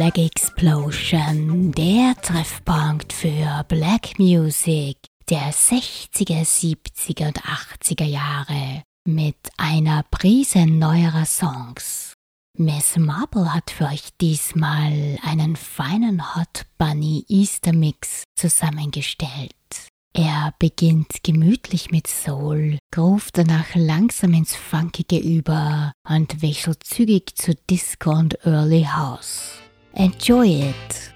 BlackXplosion. 60er, 70er und 80er Jahre mit einer Prise neuerer Songs. Miss Marple hat für euch diesmal einen feinen Hot Bunny Easter Mix zusammengestellt. Er beginnt gemütlich mit Soul, ruft danach langsam ins Funkige über und wechselt zügig zu Disco und Early House. Enjoy it!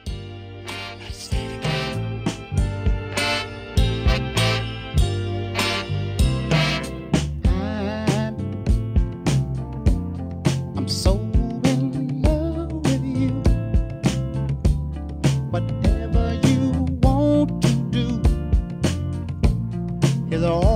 I'm so in love with you. Whatever you want to do is all.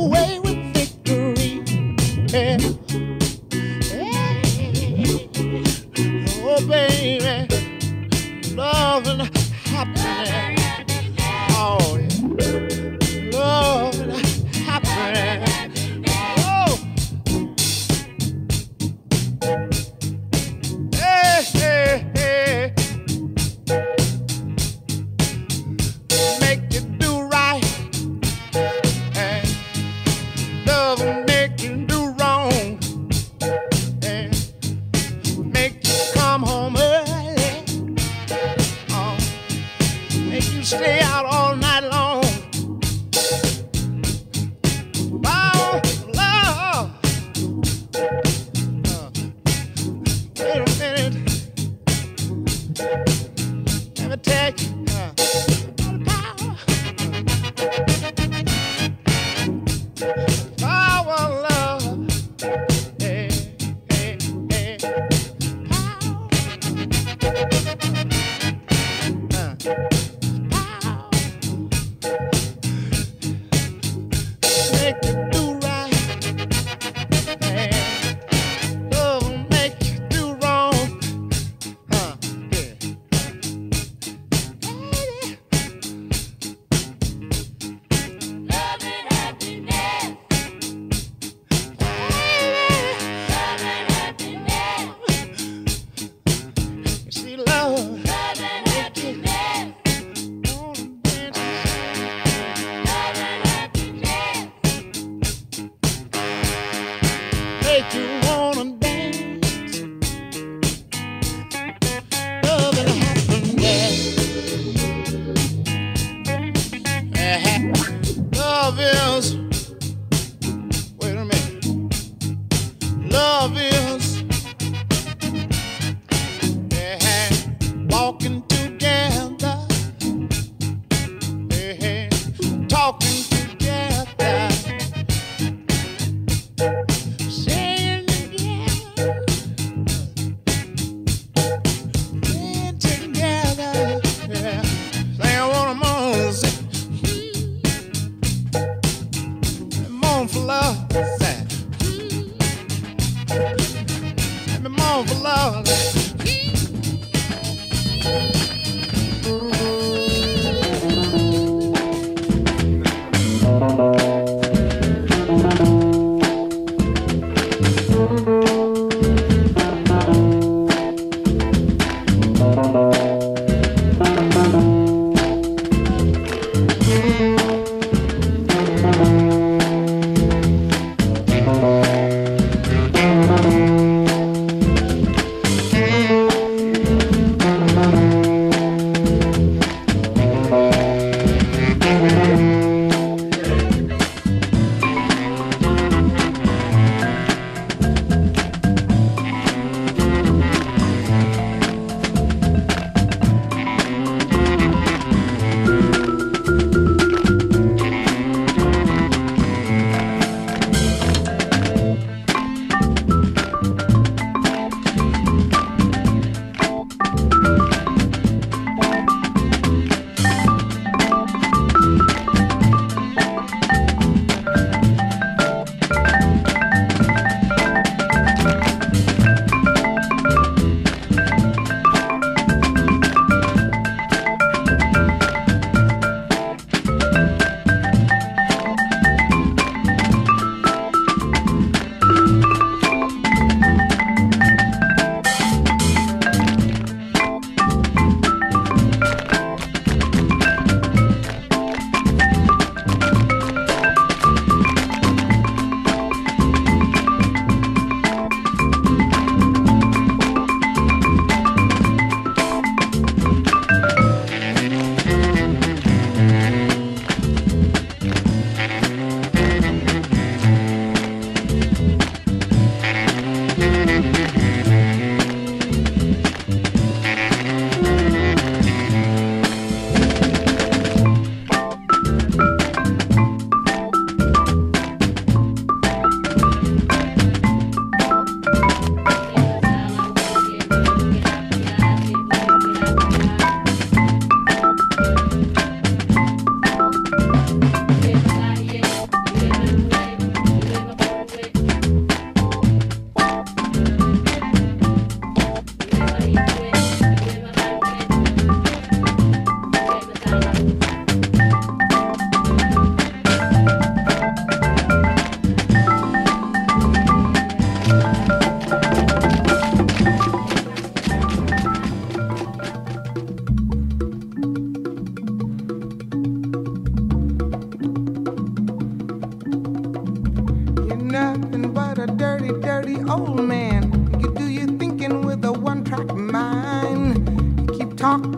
away.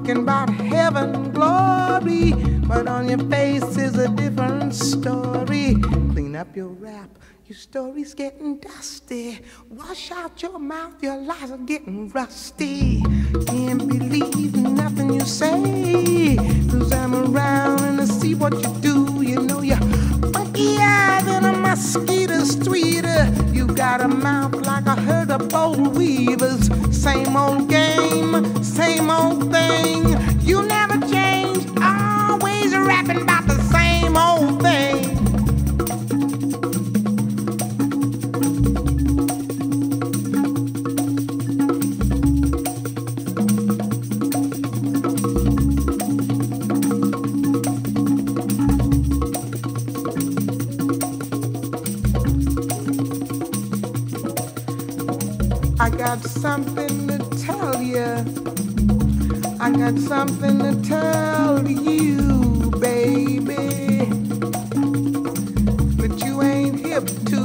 Talking about heaven glory, but on your face is a different story. Clean up your rap. Your story's getting dusty. Wash out your mouth, your lies are getting rusty. Can't believe nothing you say. Cause I'm around and I see what you do. You know you're funkier than a mosquito's tweeter. You got a mouth like a herd of boll weavers. Same old game, same old thing. You never change, always rapping about the same old thing. I got something got something to tell you, baby. That you ain't hip to,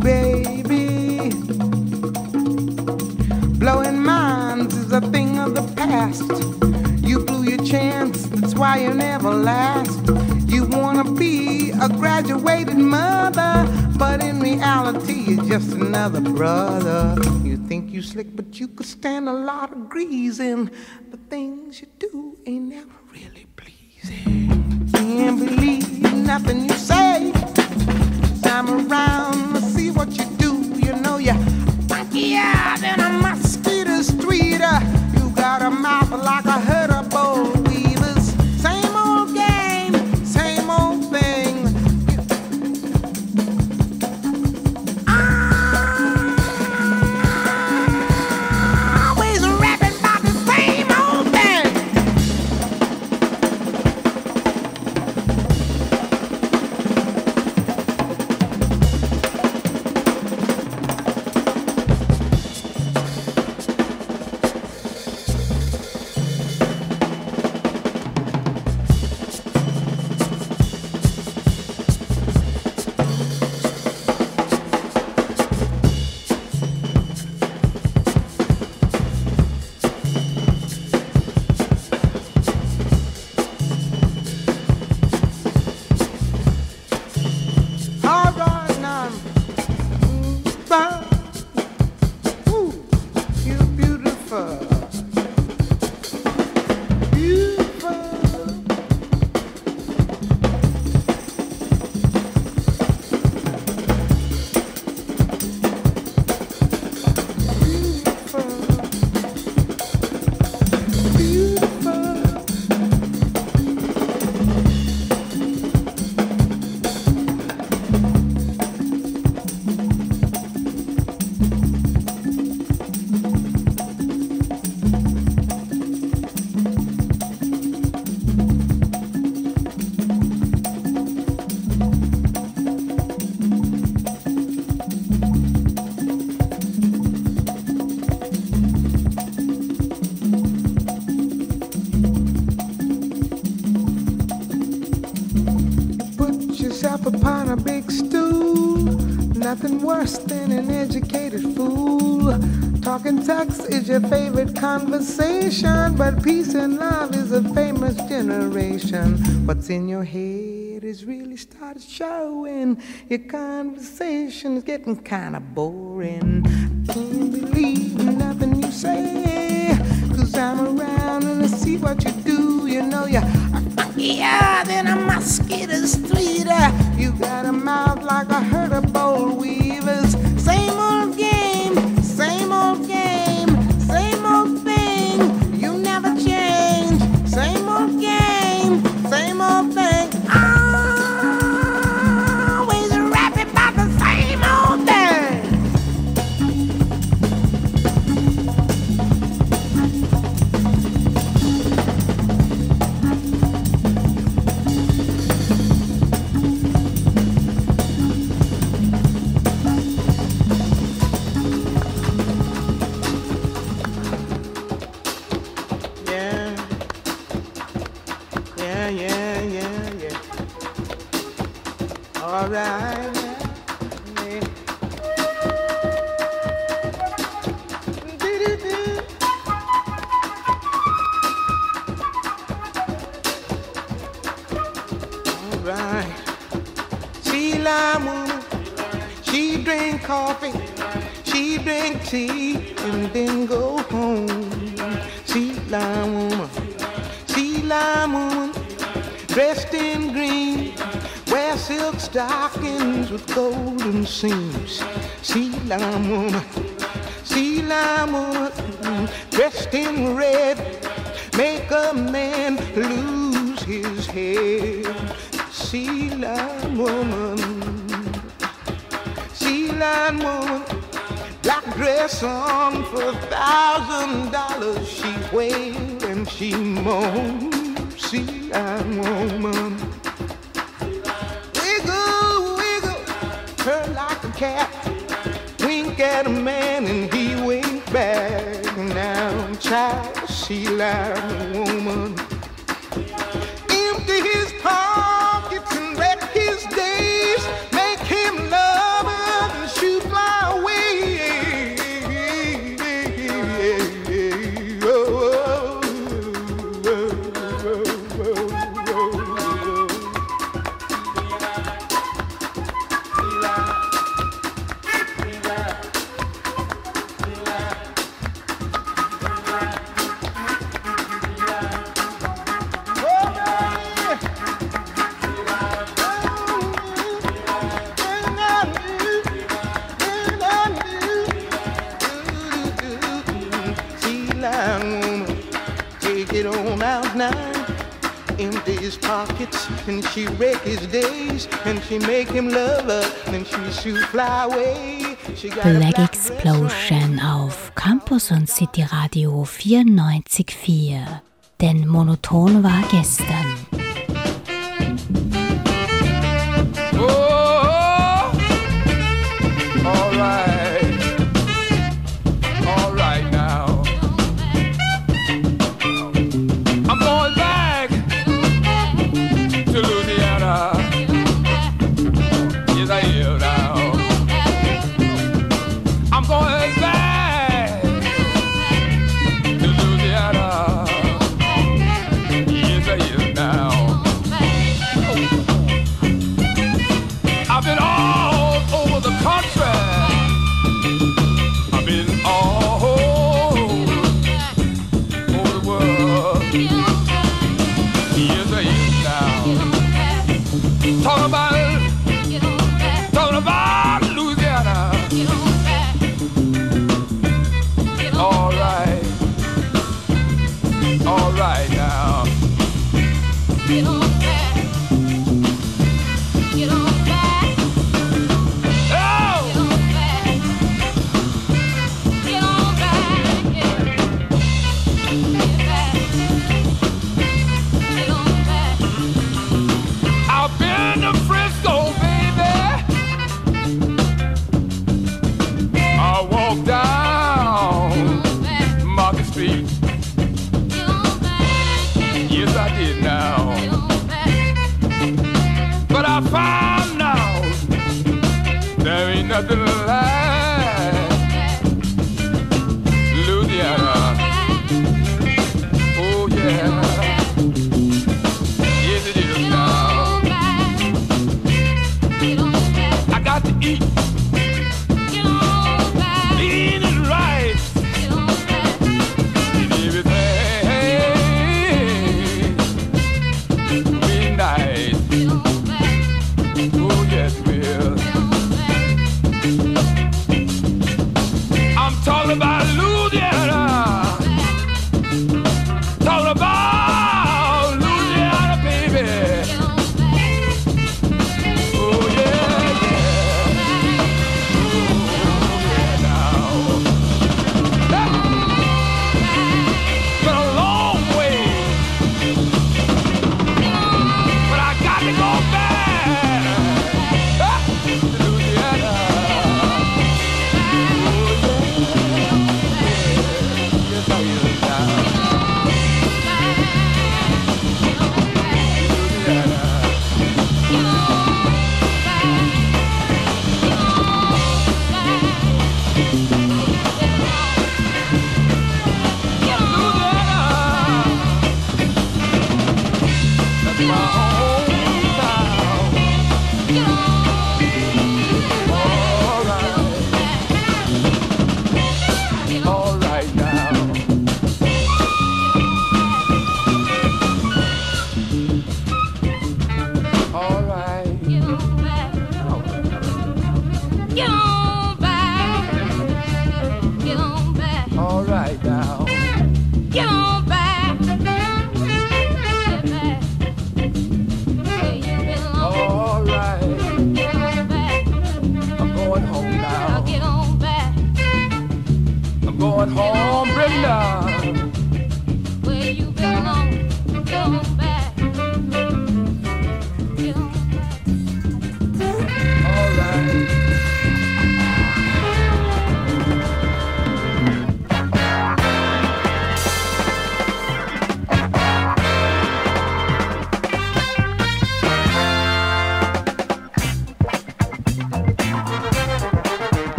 baby. Blowing minds is a thing of the past. You blew your chance, that's why you never last. You wanna be a graduated mother, but in reality, you're just another brother. You think you slick, but you could stand a lot of greasing. Fool. Talking sex is your favorite conversation, but peace and love is a famous generation. What's in your head is really started showing. Your conversation is getting kinda boring. Can't believe nothing you say. Cause I'm around and I see what you do. You know you're funkier than a mosquito streeter. You got a mouth like a herd of boll weavers. head. See-line woman, see-line woman, black dress on for a thousand dollars. She wailed and she moaned. See-line woman, wiggle, wiggle, turn like a cat. Wink at a man and he winked back. Now, child, see-line woman. She make him love her, then she shoot fly away. Black Explosion auf Campus und City Radio 94.4. Denn monoton war gestern.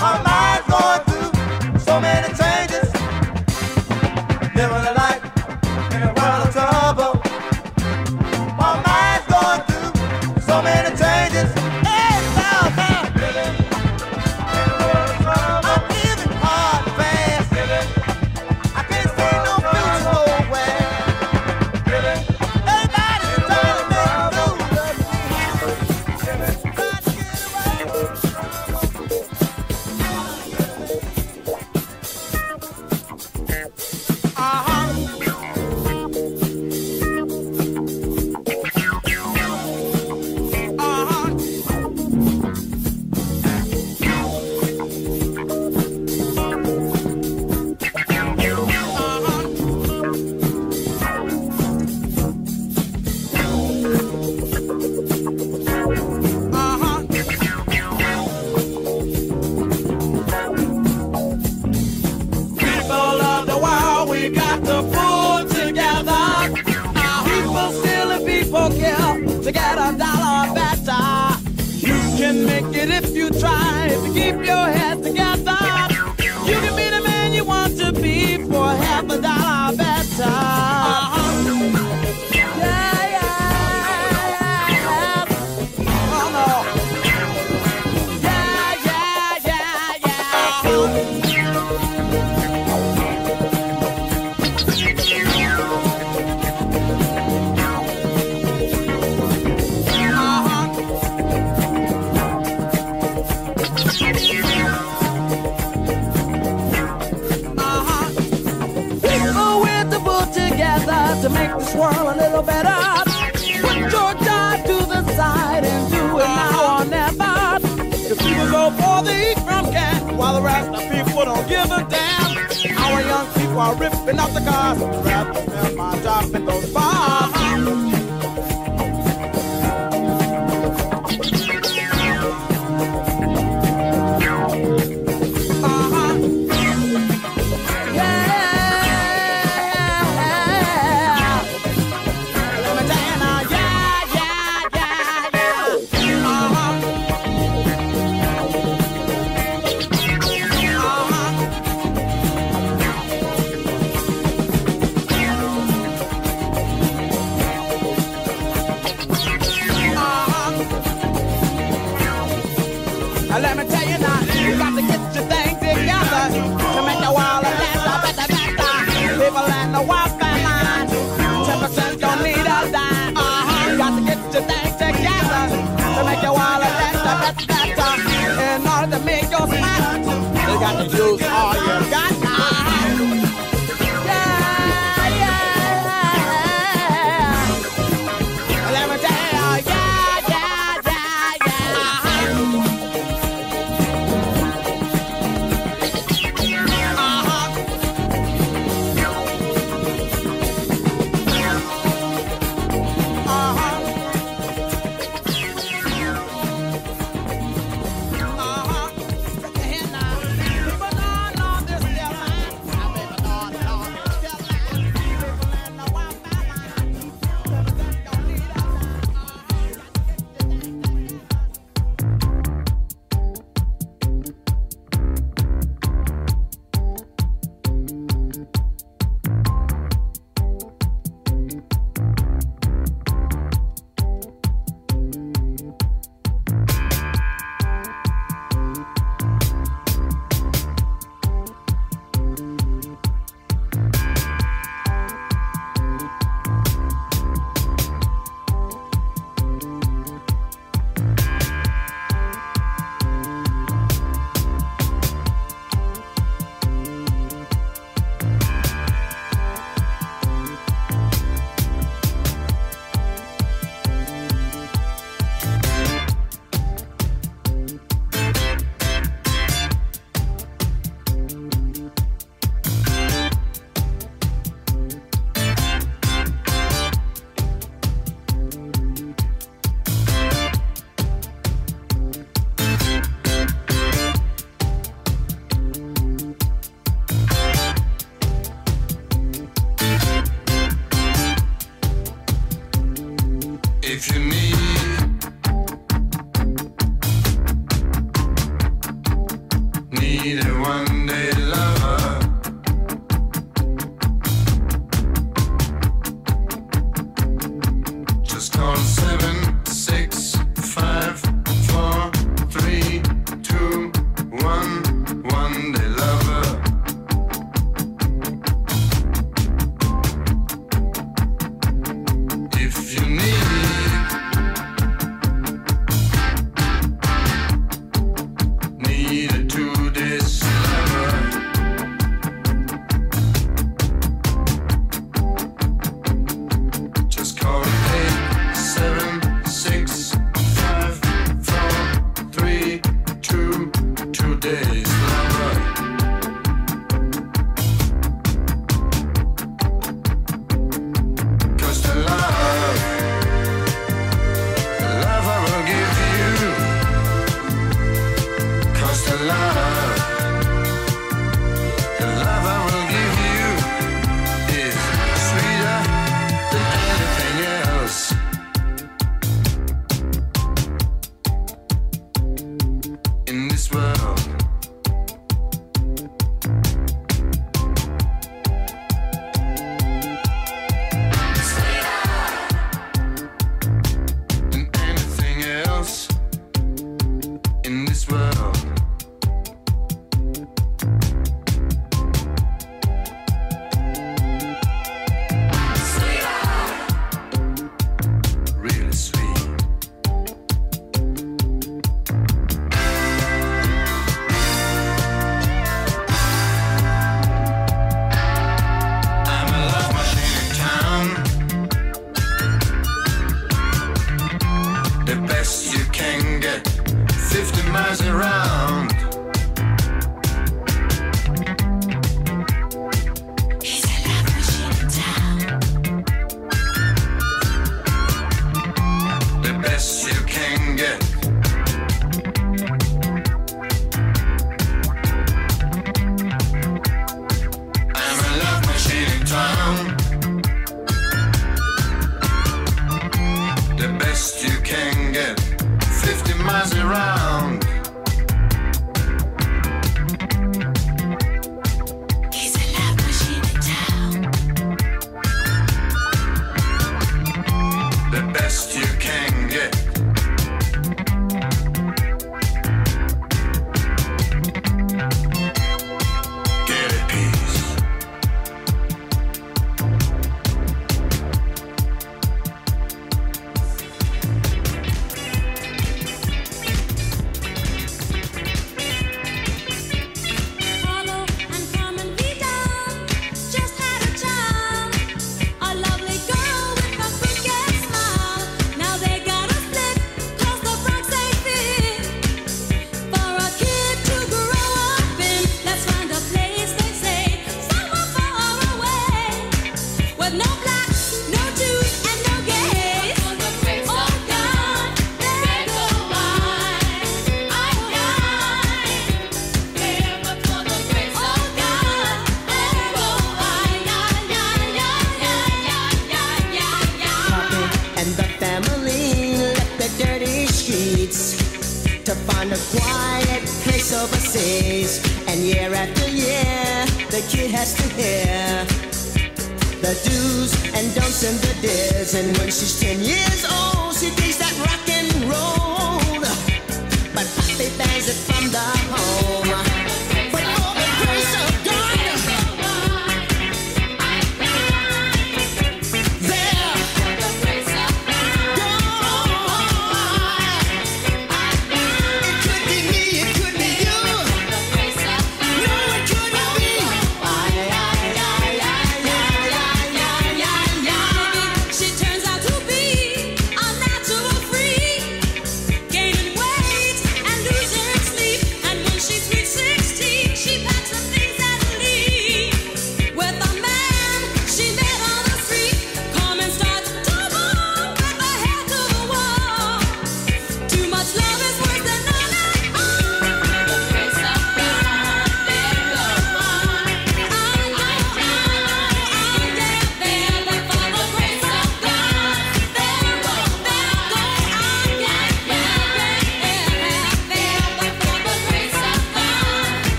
All right. Swirl a little better. Put your tie to the side and do it now or never. The people go for the crumb cat while the rest of people don't give a damn. Our young people are ripping off the cars. Rather than my job in those bars. got to use all you got.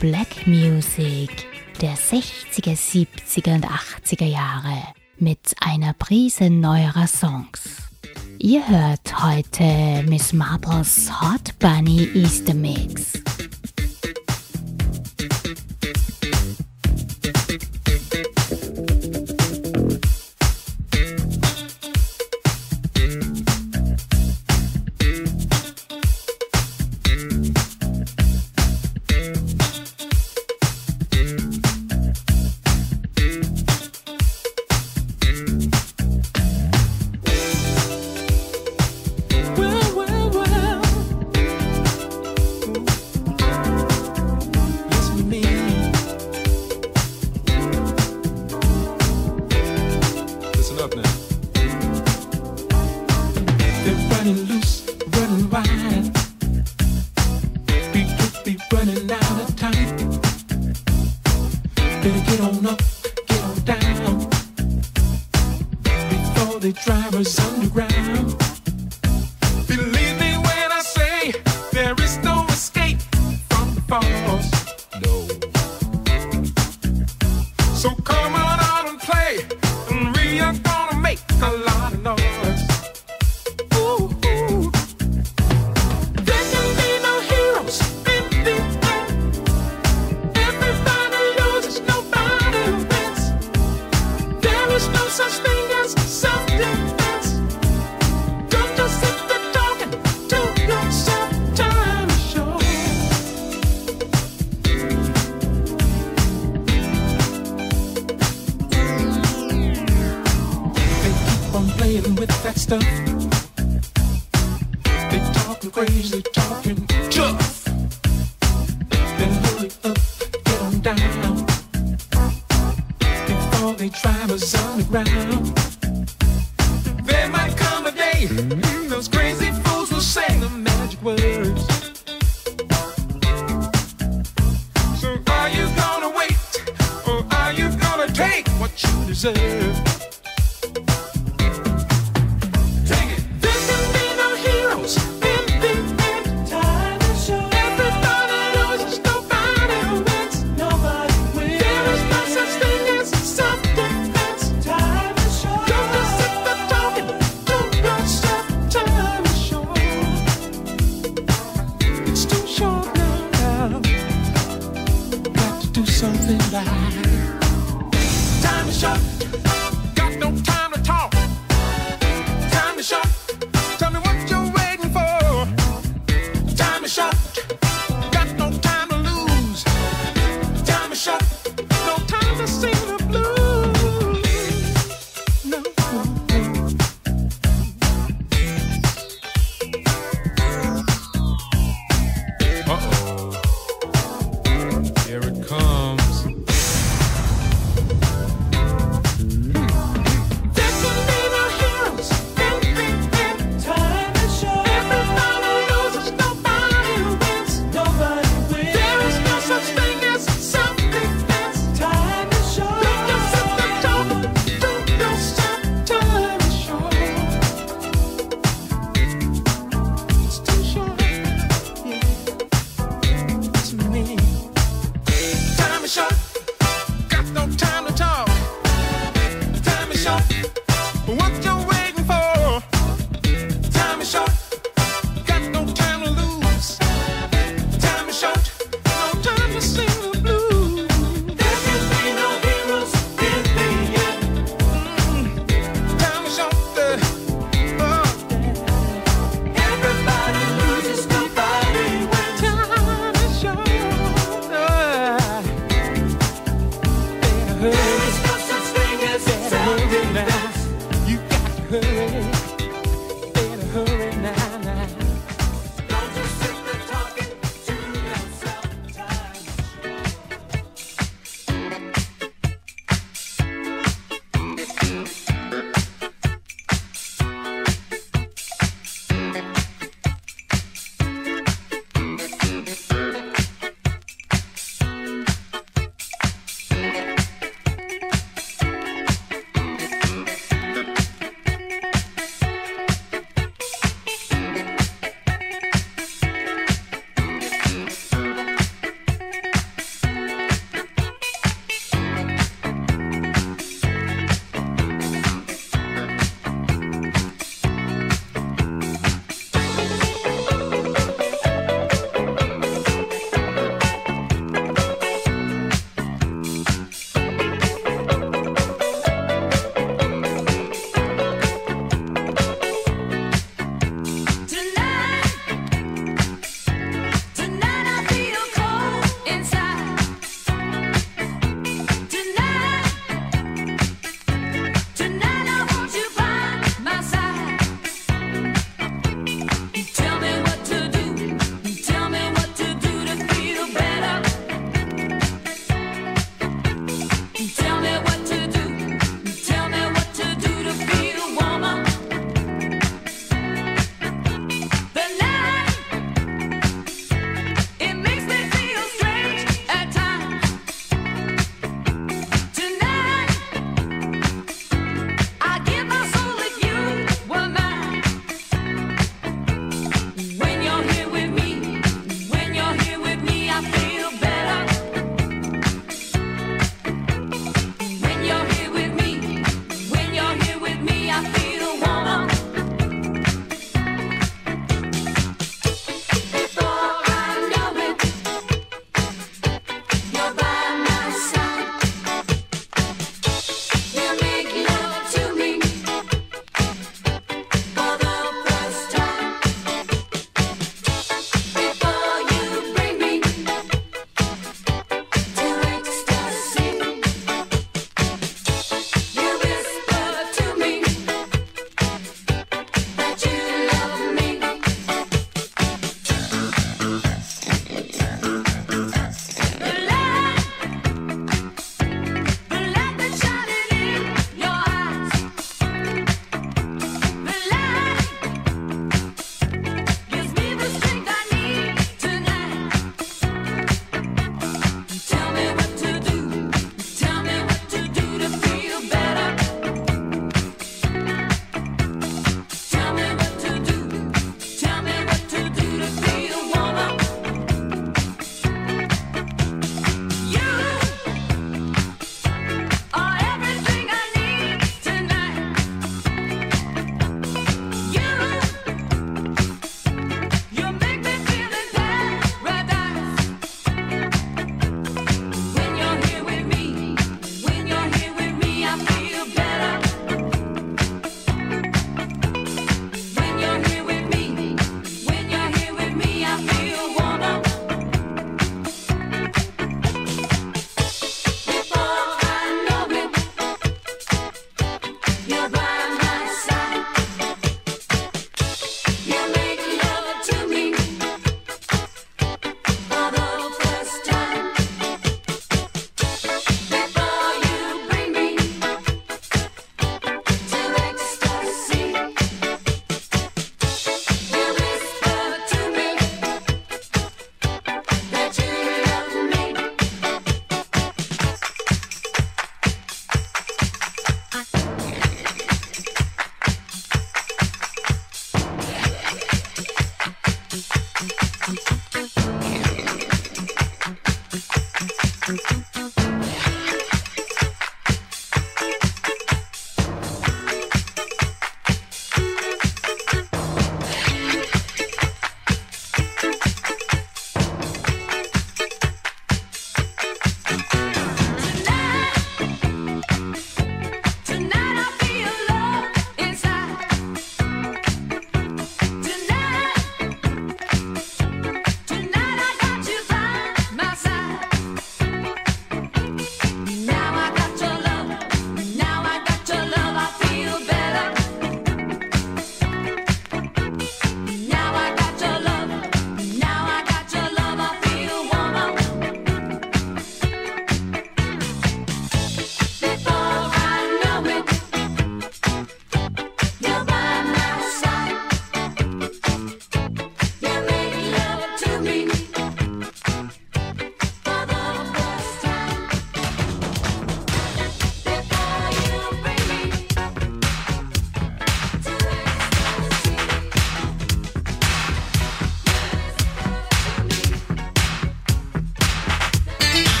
Black Music der 60er, 70er und 80er Jahre mit einer Prise neuerer Songs. Ihr hört heute Miss Marples Hot Bunny Easter Mix.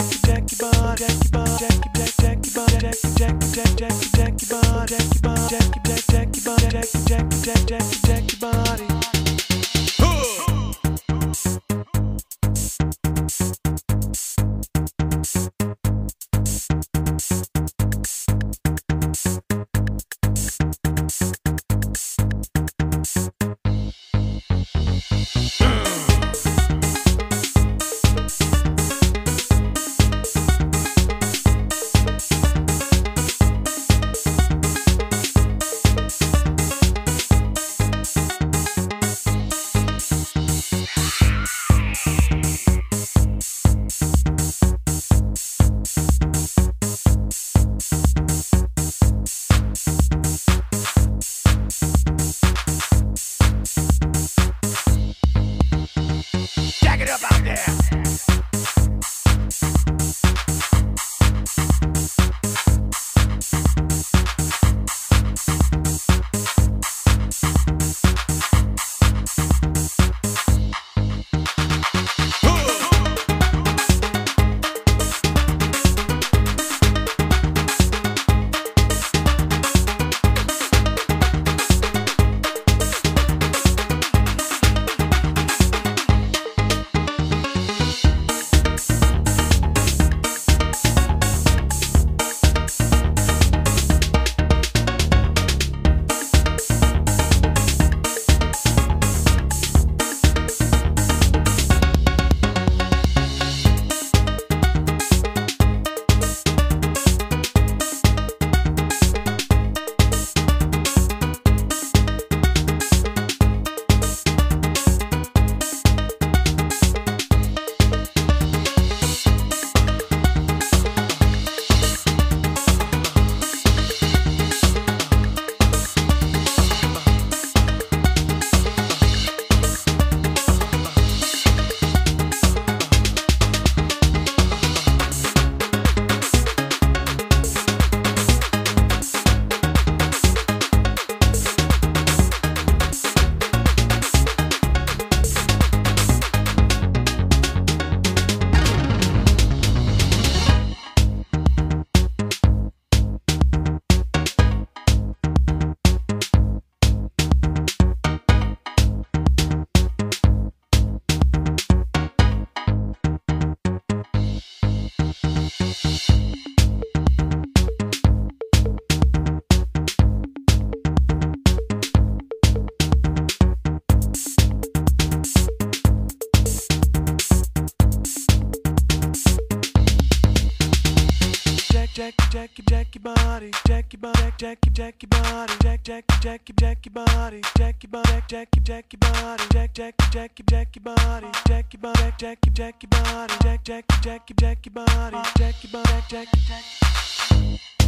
Jackie, Jackie, Jackie, Jackie, Jackie, Jackie, Jackie, Jackie, Jackie, Jackie, Jackie, Jackie, Jackie, jack your jack your body jack jack jack your jack your body jack your body jack jack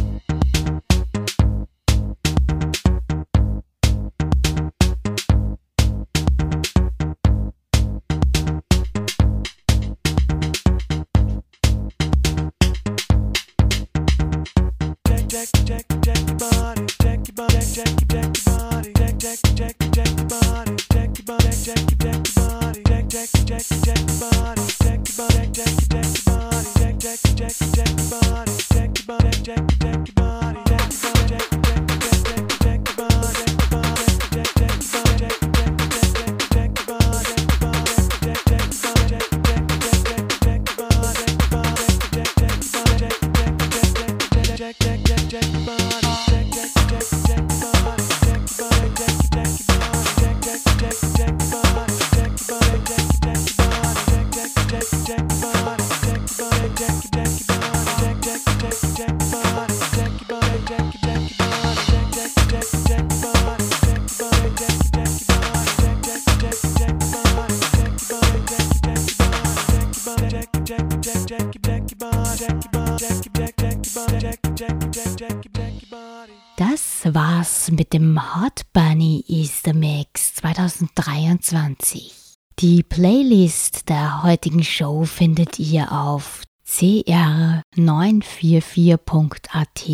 Die Playlist der heutigen Show findet ihr auf cr944.at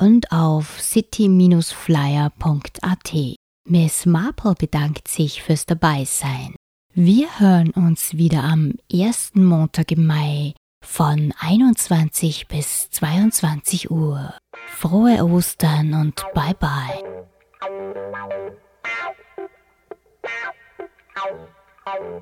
und auf city-flyer.at. Miss Marple bedankt sich fürs Dabeisein. Wir hören uns wieder am ersten Montag im Mai von 21 bis 22 Uhr. Frohe Ostern und bye bye. Thank you.